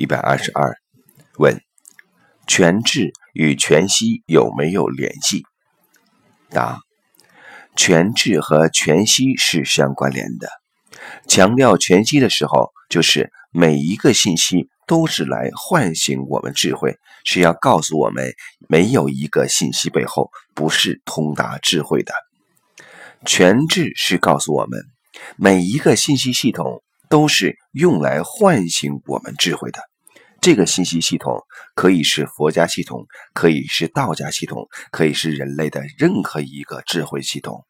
一百二十二，问：全智与全息有没有联系？答：全智和全息是相关联的。强调全息的时候，就是每一个信息都是来唤醒我们智慧，是要告诉我们，没有一个信息背后不是通达智慧的。全智是告诉我们，每一个信息系统都是用来唤醒我们智慧的。这个信息系统可以是佛家系统，可以是道家系统，可以是人类的任何一个智慧系统。